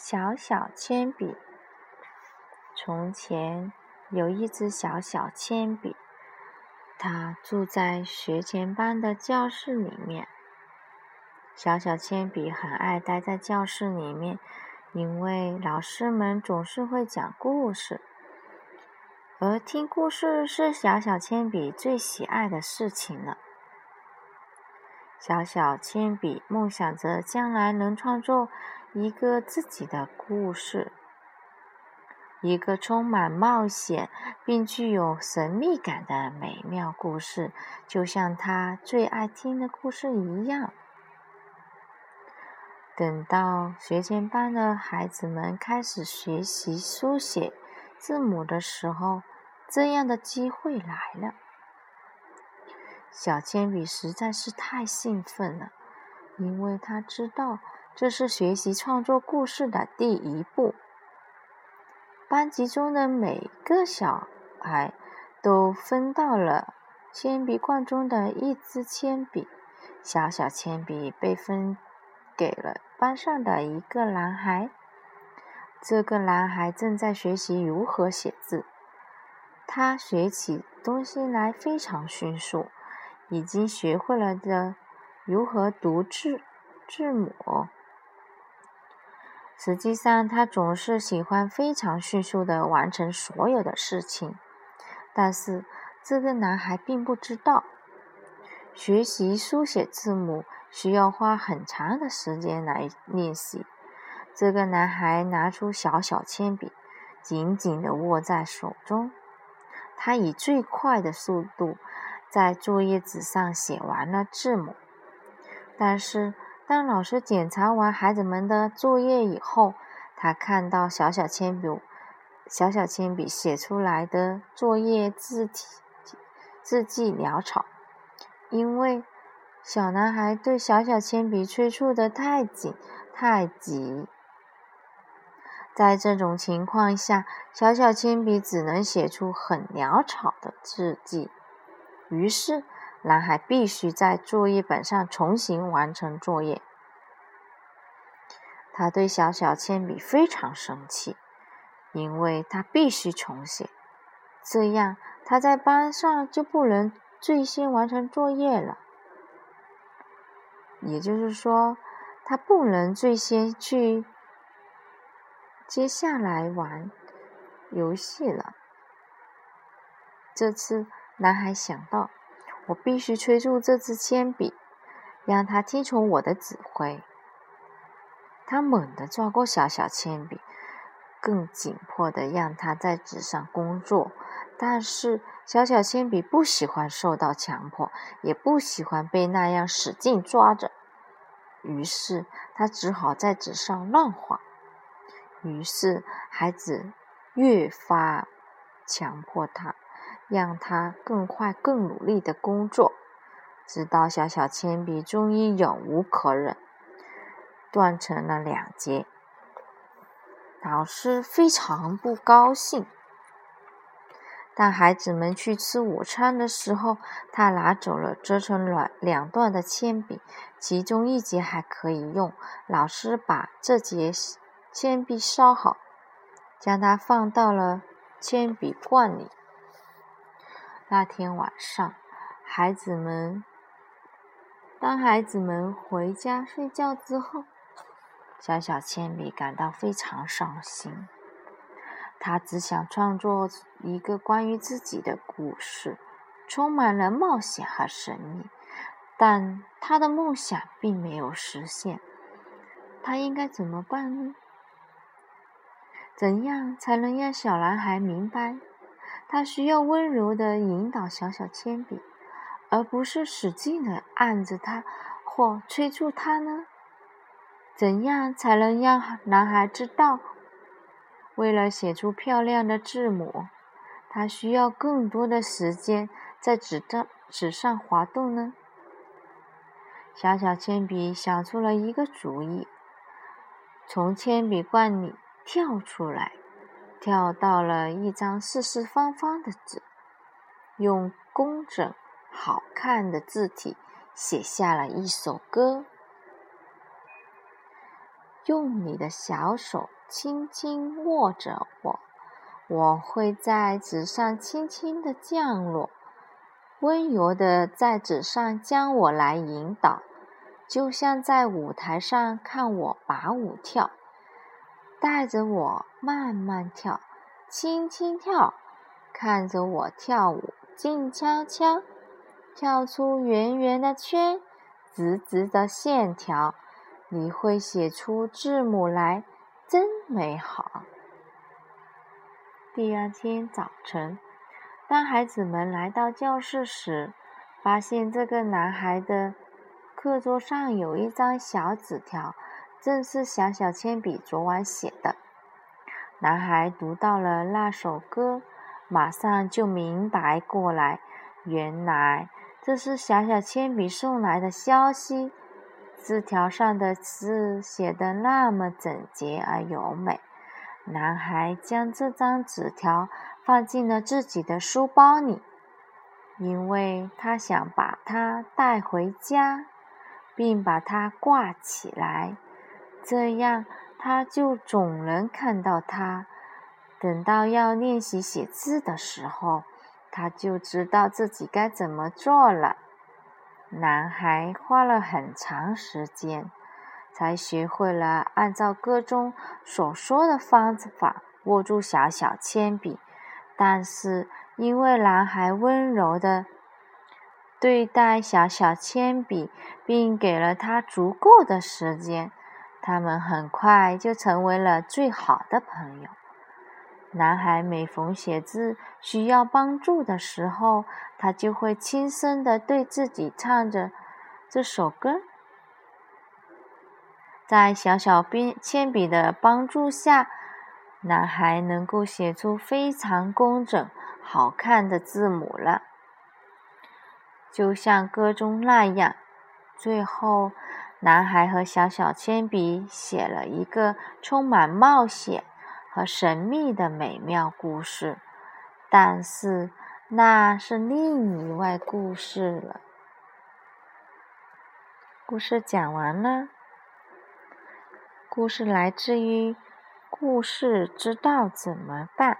小小铅笔。从前有一支小小铅笔，它住在学前班的教室里面。小小铅笔很爱待在教室里面，因为老师们总是会讲故事，而听故事是小小铅笔最喜爱的事情了。小小铅笔梦想着将来能创作一个自己的故事，一个充满冒险并具有神秘感的美妙故事，就像他最爱听的故事一样。等到学前班的孩子们开始学习书写字母的时候，这样的机会来了。小铅笔实在是太兴奋了，因为他知道这是学习创作故事的第一步。班级中的每个小孩都分到了铅笔罐中的一支铅笔，小小铅笔被分。给了班上的一个男孩。这个男孩正在学习如何写字，他学起东西来非常迅速，已经学会了的如何读字字母。实际上，他总是喜欢非常迅速的完成所有的事情。但是，这个男孩并不知道，学习书写字母。需要花很长的时间来练习。这个男孩拿出小小铅笔，紧紧地握在手中。他以最快的速度在作业纸上写完了字母。但是，当老师检查完孩子们的作业以后，他看到小小铅笔、小小铅笔写出来的作业字体字迹潦草，因为。小男孩对小小铅笔催促的太紧太急，在这种情况下，小小铅笔只能写出很潦草的字迹。于是，男孩必须在作业本上重新完成作业。他对小小铅笔非常生气，因为他必须重写，这样他在班上就不能最先完成作业了。也就是说，他不能最先去接下来玩游戏了。这次，男孩想到，我必须催促这支铅笔，让他听从我的指挥。他猛地抓过小小铅笔，更紧迫地让他在纸上工作。但是，小小铅笔不喜欢受到强迫，也不喜欢被那样使劲抓着，于是他只好在纸上乱画。于是，孩子越发强迫他，让他更快、更努力的工作，直到小小铅笔终于忍无可忍，断成了两截。老师非常不高兴。当孩子们去吃午餐的时候，他拿走了折成两两段的铅笔，其中一节还可以用。老师把这节铅笔烧好，将它放到了铅笔罐里。那天晚上，孩子们当孩子们回家睡觉之后，小小铅笔感到非常伤心。他只想创作一个关于自己的故事，充满了冒险和神秘。但他的梦想并没有实现。他应该怎么办呢？怎样才能让小男孩明白，他需要温柔的引导小小铅笔，而不是使劲的按着它或催促他呢？怎样才能让男孩知道？为了写出漂亮的字母，他需要更多的时间在纸张纸上滑动呢。小小铅笔想出了一个主意，从铅笔罐里跳出来，跳到了一张四四方方的纸，用工整好看的字体写下了一首歌。用你的小手轻轻握着我，我会在纸上轻轻的降落，温柔的在纸上将我来引导，就像在舞台上看我把舞跳，带着我慢慢跳，轻轻跳，看着我跳舞，静悄悄，跳出圆圆的圈，直直的线条。你会写出字母来，真美好。第二天早晨，当孩子们来到教室时，发现这个男孩的课桌上有一张小纸条，正是小小铅笔昨晚写的。男孩读到了那首歌，马上就明白过来，原来这是小小铅笔送来的消息。字条上的字写得那么整洁而优美，男孩将这张纸条放进了自己的书包里，因为他想把它带回家，并把它挂起来，这样他就总能看到它。等到要练习写字的时候，他就知道自己该怎么做了。男孩花了很长时间，才学会了按照歌中所说的方法握住小小铅笔。但是，因为男孩温柔的对待小小铅笔，并给了他足够的时间，他们很快就成为了最好的朋友。男孩每逢写字需要帮助的时候，他就会轻声地对自己唱着这首歌。在小小边铅笔的帮助下，男孩能够写出非常工整、好看的字母了，就像歌中那样。最后，男孩和小小铅笔写了一个充满冒险。和神秘的美妙故事，但是那是另一位故事了。故事讲完了，故事来自于《故事知道怎么办》。